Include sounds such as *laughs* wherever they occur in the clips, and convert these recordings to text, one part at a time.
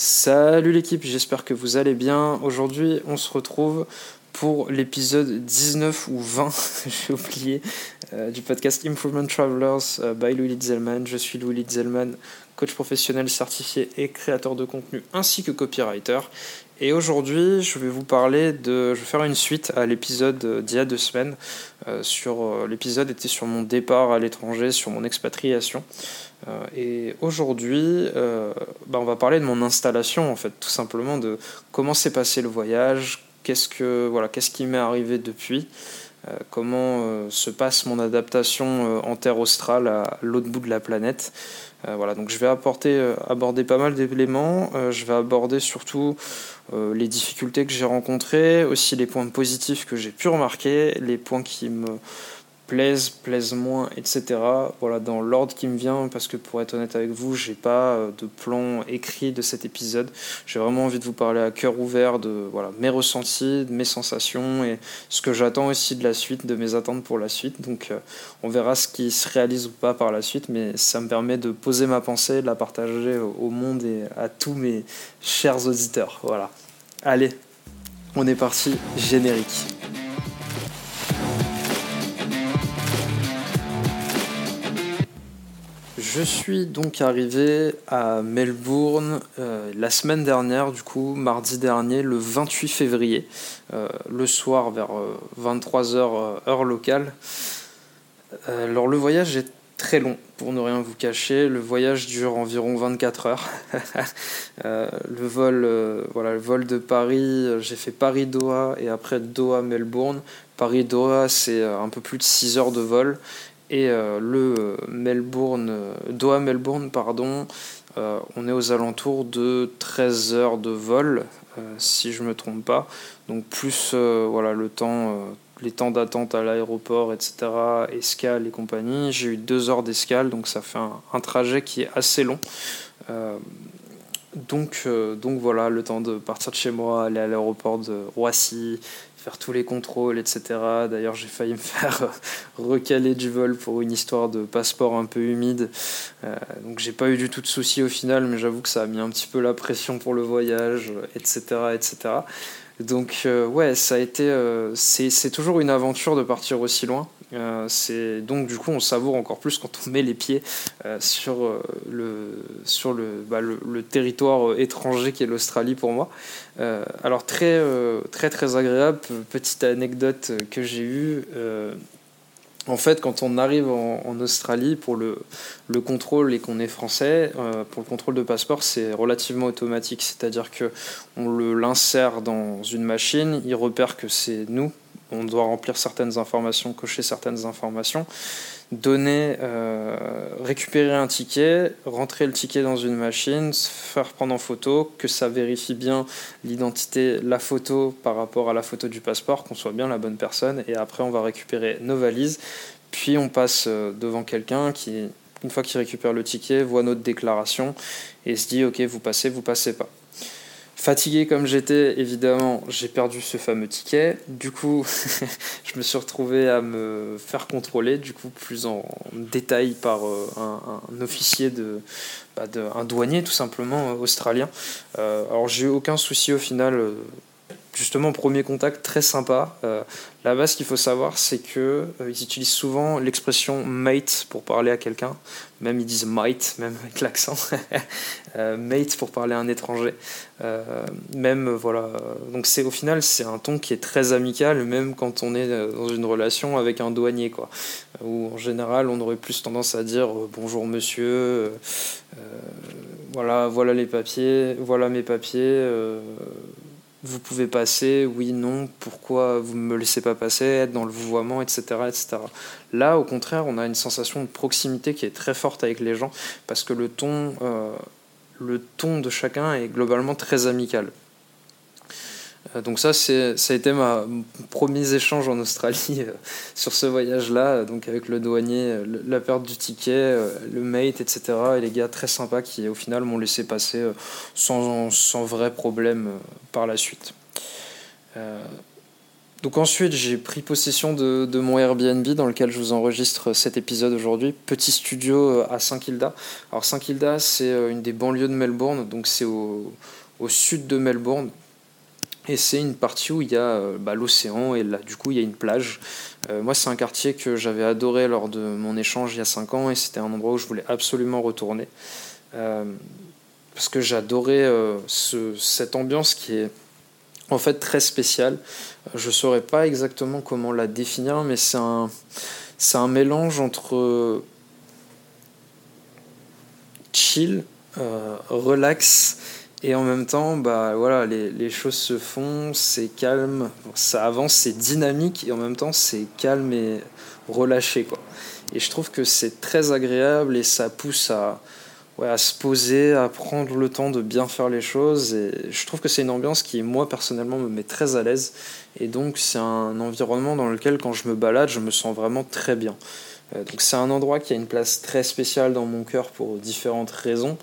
Salut l'équipe, j'espère que vous allez bien. Aujourd'hui, on se retrouve pour l'épisode 19 ou 20, *laughs* j'ai oublié, euh, du podcast Improvement Travelers euh, by Louis Litzelman. Je suis Louis Litzelman, coach professionnel certifié et créateur de contenu ainsi que copywriter. Et aujourd'hui, je vais vous parler de. Je vais faire une suite à l'épisode d'il y a deux semaines. Euh, sur l'épisode était sur mon départ à l'étranger, sur mon expatriation. Euh, et aujourd'hui, euh, bah, on va parler de mon installation, en fait, tout simplement de comment s'est passé le voyage, qu'est-ce, que, voilà, qu'est-ce qui m'est arrivé depuis, euh, comment se passe mon adaptation en terre australe à l'autre bout de la planète. voilà, donc je vais aborder pas mal d'éléments. je vais aborder surtout les difficultés que j'ai rencontrées, aussi les points positifs que j'ai pu remarquer, les points qui me plaisent, plaisent moins, etc. Voilà, dans l'ordre qui me vient, parce que pour être honnête avec vous, j'ai pas euh, de plan écrit de cet épisode. J'ai vraiment envie de vous parler à cœur ouvert de voilà, mes ressentis, de mes sensations et ce que j'attends aussi de la suite, de mes attentes pour la suite. Donc euh, on verra ce qui se réalise ou pas par la suite, mais ça me permet de poser ma pensée, de la partager au monde et à tous mes chers auditeurs. Voilà. Allez, on est parti, générique. Je suis donc arrivé à Melbourne euh, la semaine dernière, du coup, mardi dernier, le 28 février, euh, le soir vers 23h euh, heure locale. alors le voyage est très long, pour ne rien vous cacher. Le voyage dure environ 24 heures. *laughs* le vol, voilà, le vol de Paris, j'ai fait Paris-Doha et après Doha-Melbourne. Paris-Doha, c'est un peu plus de 6 heures de vol. Et euh, le Melbourne, Doha Melbourne, pardon, euh, on est aux alentours de 13 heures de vol, euh, si je ne me trompe pas. Donc plus voilà, le temps, les temps d'attente à l'aéroport, etc., escale et compagnie. J'ai eu deux heures d'escale, donc ça fait un, trajet qui est assez long. Donc, donc voilà, le temps de partir de chez moi, aller à l'aéroport de Roissy, faire tous les contrôles, etc. D'ailleurs, j'ai failli me *laughs* faire recaler du vol pour une histoire de passeport un peu humide. Euh, donc, j'ai pas eu du tout de soucis au final, mais j'avoue que ça a mis un petit peu la pression pour le voyage, etc. etc. Donc, euh, ouais, ça a été. Euh, c'est toujours une aventure de partir aussi loin. Euh, donc du coup on savoure encore plus quand on met les pieds euh, sur euh, le sur le, bah, le, le, territoire étranger qui est l'Australie pour moi. alors très très très agréable. Petite anecdote que j'ai eue. En fait, quand on arrive en, Australie pour le, le, contrôle et qu'on est français, pour le contrôle de passeport, c'est relativement automatique. C'est-à-dire que on l'insère dans une machine, il repère que c'est nous, on doit remplir certaines informations, cocher certaines informations, donner, euh, récupérer un ticket, rentrer le ticket dans une machine, faire prendre en photo, que ça vérifie bien l'identité, la photo par rapport à la photo du passeport, qu'on soit bien la bonne personne, et après on va récupérer nos valises, puis on passe euh, devant quelqu'un qui, une fois qu'il récupère le ticket, voit notre déclaration et se dit ok vous passez, vous passez pas. Fatigué comme j'étais, évidemment, j'ai perdu ce fameux ticket. Du coup, *laughs* je me suis retrouvé à me faire contrôler, du coup, plus en détail par euh, un, officier de, bah, de, un douanier tout simplement euh, australien. Euh, alors j'ai eu aucun souci au final justement, premier contact très sympa. Euh, Là-bas, ce qu'il faut savoir, c'est que euh, ils utilisent souvent l'expression mate pour parler à quelqu'un. Même ils disent mate, même avec l'accent. *laughs* euh, mate pour parler à un étranger. Euh, même voilà. Donc c'est au final, c'est un ton qui est très amical, même quand on est dans une relation avec un douanier, quoi. Où en général, on aurait plus tendance à dire bonjour monsieur. voilà, voilà les papiers, voilà mes papiers vous pouvez passer, oui, non, pourquoi vous ne me laissez pas passer, être dans le vouvoiement, etc., etc. Là, au contraire, on a une sensation de proximité qui est très forte avec les gens parce que le ton, euh, le ton de chacun est globalement très amical. Euh, donc ça, ça a été ma premier échange en Australie euh, *laughs* sur ce voyage-là, donc avec le douanier, la perte du ticket, le mate, etc. Et les gars très sympas qui, au final, m'ont laissé passer sans, sans vrai problème par la suite. donc ensuite, j'ai pris possession de, de, mon Airbnb dans lequel je vous enregistre cet épisode aujourd'hui. Petit studio à Saint-Kilda. Alors Saint-Kilda, c'est une des banlieues de Melbourne, donc c'est au, au, sud de Melbourne. Et c'est une partie où il y a bah, l'océan et là, du coup, il y a une plage. Euh, moi, c'est un quartier que j'avais adoré lors de mon échange il y a 5 ans et c'était un endroit où je voulais absolument retourner. Euh, parce que j'adorais euh, cette ambiance qui est en fait très spéciale. Je ne saurais pas exactement comment la définir, mais c'est un, c'est un mélange entre chill, relax et en même temps, bah voilà, les, les choses se font, c'est calme, ça avance, c'est dynamique et en même temps c'est calme et relâché quoi. Et je trouve que c'est très agréable et ça pousse à, ouais, à se poser, à prendre le temps de bien faire les choses. Et je trouve que c'est une ambiance qui, moi, personnellement, me met très à l'aise. Et donc, c'est un environnement dans lequel, quand je me balade, je me sens vraiment très bien. Euh, donc c'est un endroit qui a une place très spéciale dans mon cœur pour différentes raisons.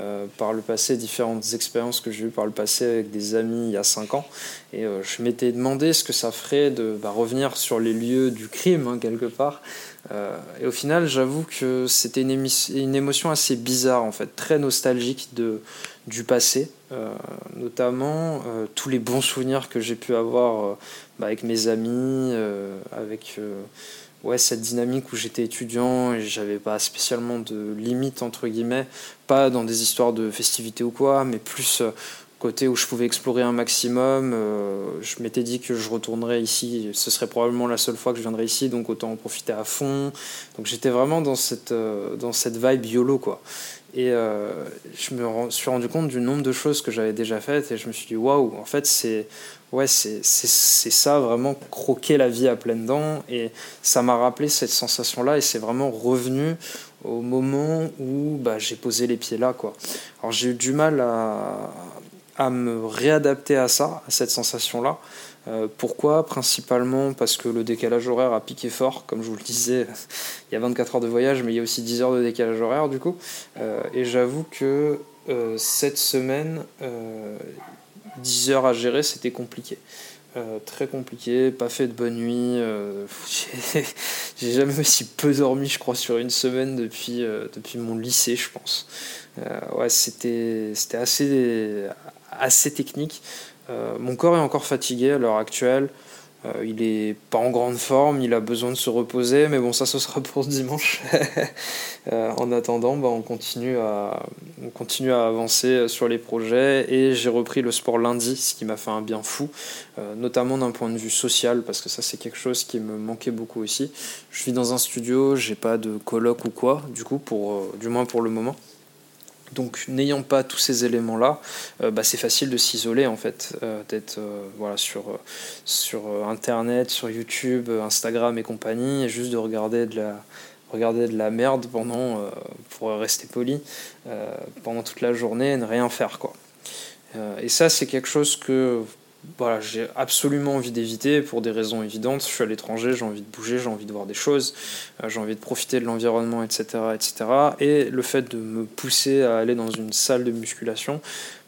Euh, par le passé, différentes expériences que j'ai eues par le passé avec des amis il y a 5 ans. Et euh, je m'étais demandé ce que ça ferait de bah, revenir sur les lieux du crime, hein, quelque part. et au final, j'avoue que c'était une, émotion assez bizarre, en fait, très nostalgique de, du passé. notamment tous les bons souvenirs que j'ai pu avoir bah, avec mes amis, avec ouais, cette dynamique où j'étais étudiant et j'avais pas spécialement de limite entre guillemets, pas dans des histoires de festivités ou quoi, mais plus euh, côté où je pouvais explorer un maximum. Euh, je m'étais dit que je retournerais ici, ce serait probablement la seule fois que je viendrais ici, donc autant en profiter à fond. Donc j'étais vraiment dans cette, euh, dans cette vibe YOLO quoi. Et je me suis rendu compte du nombre de choses que j'avais déjà faites et je me suis dit waouh, en fait c'est ouais, ça, vraiment croquer la vie à pleines dents. Et ça m'a rappelé cette sensation-là et c'est vraiment revenu au moment où bah, j'ai posé les pieds là. Quoi. Alors j'ai eu du mal à, à, me réadapter à ça, à cette sensation-là. Euh, pourquoi Principalement parce que le décalage horaire a piqué fort, comme je vous le disais, *laughs* il y a 24 heures de voyage, mais il y a aussi 10 heures de décalage horaire du coup. Euh, et j'avoue que euh, cette semaine, 10 heures à gérer, c'était compliqué. Très compliqué, pas fait de bonne nuit. *laughs* J'ai jamais aussi peu dormi, je crois, sur une semaine depuis, depuis mon lycée, je pense. ouais, c'était assez, assez technique. Mon corps est encore fatigué à l'heure actuelle. Euh, il est pas en grande forme, il a besoin de se reposer, mais bon, ça ce sera pour dimanche. *laughs* Euh, en attendant, bah, on, continue à, on continue à avancer sur les projets et j'ai repris le sport lundi, ce qui m'a fait un bien fou, euh, notamment d'un point de vue social, parce que ça c'est quelque chose qui me manquait beaucoup aussi. Je vis dans un studio, j'ai pas de coloc ou quoi, du coup, pour, du moins pour le moment. Donc n'ayant pas tous ces éléments-là, euh, bah, c'est facile de s'isoler en fait, euh, d'être euh, voilà, sur, Internet, sur YouTube, Instagram et compagnie, et juste de regarder de la, regarder merde pendant, pour rester poli, pendant toute la journée et ne rien faire. quoi. et ça c'est quelque chose que voilà, j'ai absolument envie d'éviter pour des raisons évidentes. Je suis à l'étranger, j'ai envie de bouger, j'ai envie de voir des choses, euh, j'ai envie de profiter de l'environnement, etc., etc. Et le fait de me pousser à aller dans une salle de musculation,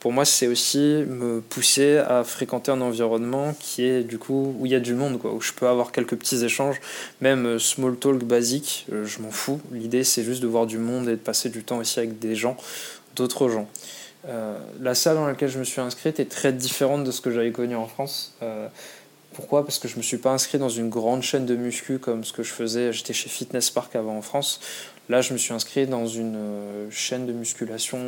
pour moi, c'est aussi me pousser à fréquenter un environnement qui est du coup où il y a du monde, quoi, où je peux avoir quelques petits échanges, même euh, small talk basique, euh, je m'en fous. L'idée, c'est juste de voir du monde et de passer du temps aussi avec des gens, d'autres gens. Euh, la salle dans laquelle je me suis inscrite est très différente de ce que j'avais connu en France. Euh, pourquoi? Parce que je ne me suis pas inscrit dans une grande chaîne de muscu comme ce que je faisais. J'étais chez Fitness Park avant en France. Là, je me suis inscrit dans une euh, chaîne de musculation,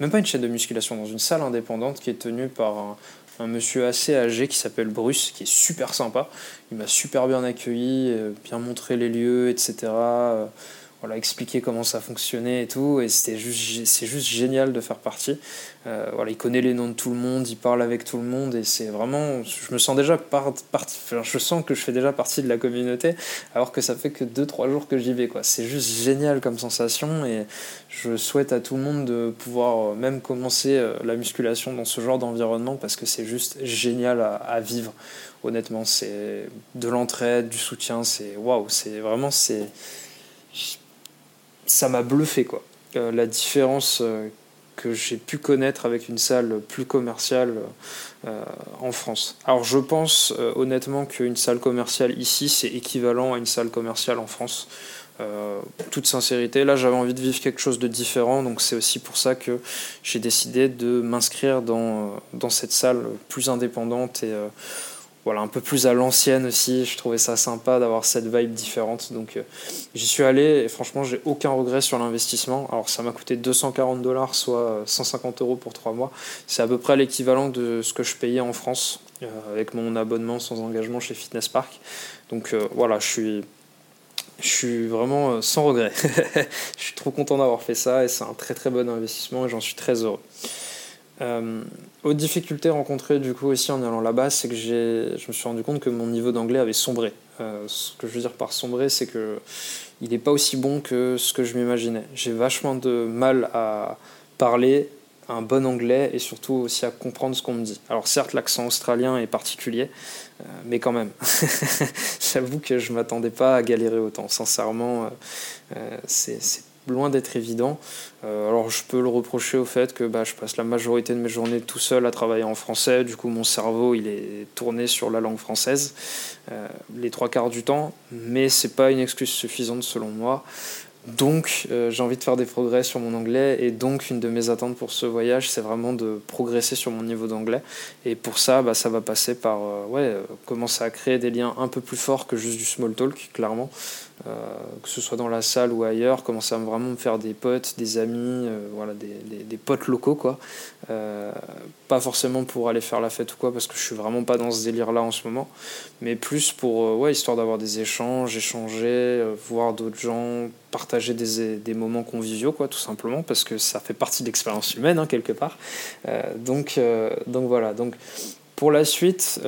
même pas une chaîne de musculation, dans une salle indépendante qui est tenue par un, un monsieur assez âgé qui s'appelle Bruce, qui est super sympa. Il m'a super bien accueilli, bien montré les lieux, etc voilà, expliquer comment ça fonctionnait et tout. Et c'était juste, c'est juste génial de faire partie. Euh, voilà, il connaît les noms de tout le monde, il parle avec tout le monde et c'est vraiment, je me sens déjà part, je sens que je fais déjà partie de la communauté alors que ça fait que 2-3 jours que j'y vais quoi. C'est juste génial comme sensation et je souhaite à tout le monde de pouvoir euh, même commencer euh, la musculation dans ce genre d'environnement parce que c'est juste génial à, à vivre. Honnêtement, c'est de l'entraide, du soutien, c'est waouh, c'est vraiment c'est ça m'a bluffé quoi. Euh, la différence euh, que j'ai pu connaître avec une salle plus commerciale en France. Alors je pense honnêtement qu'une salle commerciale ici, c'est équivalent à une salle commerciale en France. Euh, toute sincérité, là j'avais envie de vivre quelque chose de différent, donc c'est aussi pour ça que j'ai décidé de m'inscrire dans, cette salle plus indépendante et euh, voilà, un peu plus à l'ancienne aussi. Je trouvais ça sympa d'avoir cette vibe différente. Donc euh, j'y suis allé et franchement, j'ai aucun regret sur l'investissement. Alors ça m'a coûté 240 dollars, soit 150 euros pour 3 mois. C'est à peu près l'équivalent de ce que je payais en France avec mon abonnement sans engagement chez Fitness Park. Donc voilà, je suis je suis vraiment euh, sans regret. *laughs* je suis trop content d'avoir fait ça et c'est un très très bon investissement et j'en suis très heureux. Euh, autre difficulté rencontrée du coup aussi en allant là-bas, c'est que je me suis rendu compte que mon niveau d'anglais avait sombré. Euh, ce que je veux dire par sombré, c'est que il n'est pas aussi bon que ce que je m'imaginais. J'ai vachement de mal à parler un bon anglais et surtout aussi à comprendre ce qu'on me dit. Alors certes, l'accent australien est particulier, euh, mais quand même, *laughs* j'avoue que je m'attendais pas à galérer autant. Sincèrement, euh, euh, c'est loin d'être évident. alors je peux le reprocher au fait que bah, je passe la majorité de mes journées tout seul à travailler en français. Du coup, mon cerveau il est tourné sur la langue française les trois quarts du temps, mais c'est pas une excuse suffisante selon moi. Donc, euh, j'ai envie de faire des progrès sur mon anglais et donc une de mes attentes pour ce voyage, c'est vraiment de progresser sur mon niveau d'anglais. Et pour ça, bah, ça va passer par euh, ouais, euh, commencer à créer des liens un peu plus forts que juste du small talk, clairement. Euh, que ce soit dans la salle ou ailleurs, commencer à vraiment me faire des potes, des amis, euh, voilà, des, des, potes locaux, quoi. Euh, pas forcément pour aller faire la fête ou quoi, parce que je suis vraiment pas dans ce délire-là en ce moment, mais plus pour, ouais, histoire d'avoir des échanges, échanger, voir d'autres gens, partager des, des, moments conviviaux, quoi, tout simplement, parce que ça fait partie de l'expérience humaine, hein, quelque part. donc, donc voilà, donc pour la suite,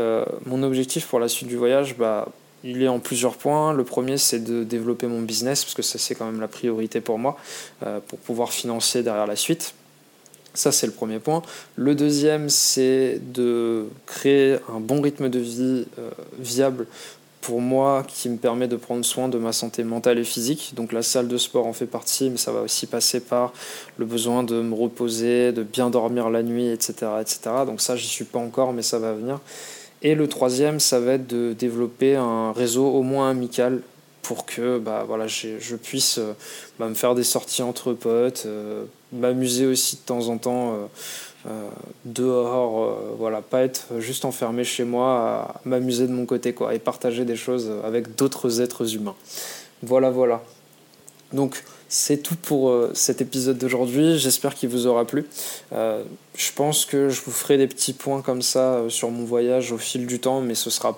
mon objectif pour la suite du voyage, bah, il est en plusieurs points. Le premier, c'est de développer mon business, parce que ça, c'est quand même la priorité pour moi, euh, pour pouvoir financer derrière la suite. Ça, c'est le premier point. Le deuxième, c'est de créer un bon rythme de vie euh, viable pour moi qui me permet de prendre soin de ma santé mentale et physique. Donc la salle de sport en fait partie, mais ça va aussi passer par le besoin de me reposer, de bien dormir la nuit, etc. etc. Donc ça, j'y suis pas encore, mais ça va venir. Et le troisième, ça va être de développer un réseau au moins amical pour que bah, je puisse euh, bah, me faire des sorties entre potes, euh, m'amuser aussi de temps en temps euh, dehors, voilà, pas être juste enfermé chez moi, m'amuser de mon côté quoi, et partager des choses avec d'autres êtres humains. Voilà, voilà. Donc, c'est tout pour euh, cet épisode d'aujourd'hui. J'espère qu'il vous aura plu. Euh, je pense que je vous ferai des petits points comme ça euh, sur mon voyage au fil du temps, mais ce sera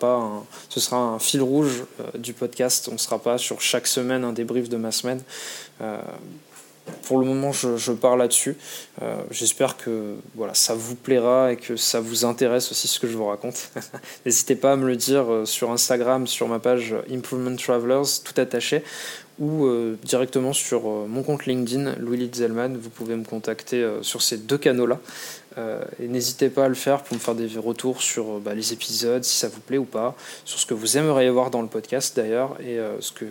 ce sera un fil rouge du podcast. On ne sera pas sur chaque semaine un débrief de ma semaine. Pour le moment, je, je pars là-dessus. J'espère que voilà, ça vous plaira et que ça vous intéresse aussi ce que je vous raconte. *laughs* N'hésitez pas à me le dire sur Instagram, sur ma page Improvement Travelers, tout attaché, ou euh, directement sur euh, mon compte LinkedIn, Louis Litzelman. Vous pouvez me contacter euh, sur ces deux canaux-là. et n'hésitez pas à le faire pour me faire des retours sur bah, les épisodes, si ça vous plaît ou pas, sur ce que vous aimeriez voir dans le podcast d'ailleurs, et ce, que,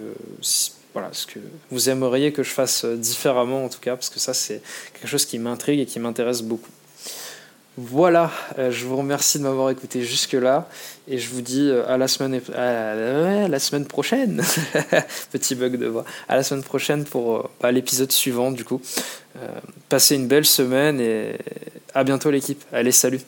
voilà, ce que vous aimeriez que je fasse différemment en tout cas, parce que ça c'est quelque chose qui m'intrigue et qui m'intéresse beaucoup. Voilà, euh, je vous remercie de m'avoir écouté jusque-là et je vous dis euh, à la semaine, à prochaine. *laughs* Petit bug de voix. À la semaine prochaine pour euh, bah, l'épisode suivant du coup. passez une belle semaine et à bientôt l'équipe. Allez, salut